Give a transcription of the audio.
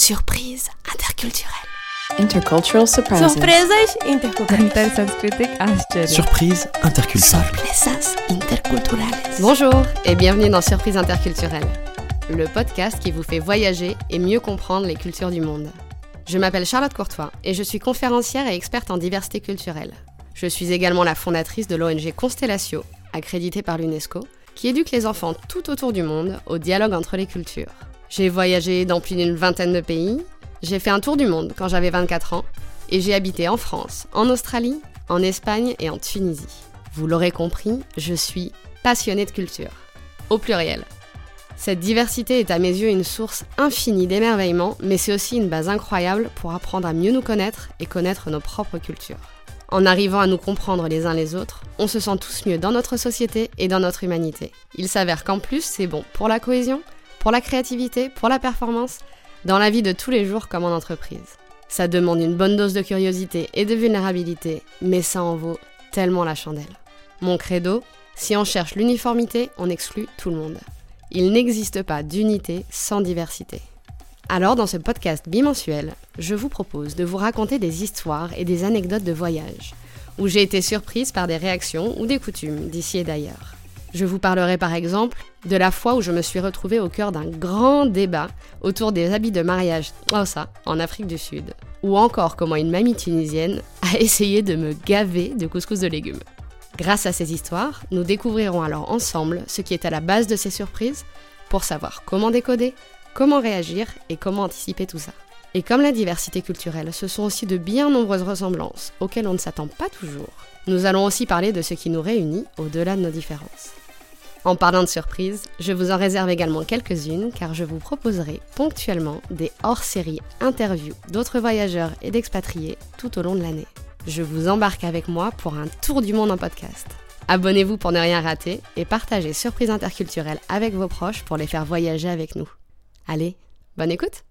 Surprise interculturelle. Intercultural surprises. Intersanskritic Aschere. Surprise interculturelle. Sorpresas interculturales. Bonjour et bienvenue dans Surprise interculturelle, le podcast qui vous fait voyager et mieux comprendre les cultures du monde. Je m'appelle Charlotte Courtois et je suis conférencière et experte en diversité culturelle. Je suis également la fondatrice de l'ONG Constellatio, accréditée par l'UNESCO, qui éduque les enfants tout autour du monde au dialogue entre les cultures. J'ai voyagé dans plus d'une vingtaine de pays, j'ai fait un tour du monde quand j'avais 24 ans, et j'ai habité en France, en Australie, en Espagne et en Tunisie. Vous l'aurez compris, je suis passionnée de culture. Au pluriel. Cette diversité est à mes yeux une source infinie d'émerveillement, mais c'est aussi une base incroyable pour apprendre à mieux nous connaître et connaître nos propres cultures. En arrivant à nous comprendre les uns les autres, on se sent tous mieux dans notre société et dans notre humanité. Il s'avère qu'en plus, c'est bon pour la cohésion, pour la créativité, pour la performance, dans la vie de tous les jours comme en entreprise. Ça demande une bonne dose de curiosité et de vulnérabilité, mais ça en vaut tellement la chandelle. Mon credo, si on cherche l'uniformité, on exclut tout le monde. Il n'existe pas d'unité sans diversité. Alors dans ce podcast bimensuel, je vous propose de vous raconter des histoires et des anecdotes de voyage, où j'ai été surprise par des réactions ou des coutumes d'ici et d'ailleurs. Je vous parlerai par exemple de la fois où je me suis retrouvée au cœur d'un grand débat autour des habits de mariage, oh en Afrique du Sud, ou encore comment une mamie tunisienne a essayé de me gaver de couscous de légumes. Grâce à ces histoires, nous découvrirons alors ensemble ce qui est à la base de ces surprises pour savoir comment décoder, comment réagir et comment anticiper tout ça. Et comme la diversité culturelle, ce sont aussi de bien nombreuses ressemblances auxquelles on ne s'attend pas toujours. Nous allons aussi parler de ce qui nous réunit au-delà de nos différences. En parlant de surprises, je vous en réserve également quelques-unes car je vous proposerai ponctuellement des hors-séries interviews d'autres voyageurs et d'expatriés tout au long de l'année. Je vous embarque avec moi pour un tour du monde en podcast. Abonnez-vous pour ne rien rater et partagez Surprise interculturelle avec vos proches pour les faire voyager avec nous. Allez, bonne écoute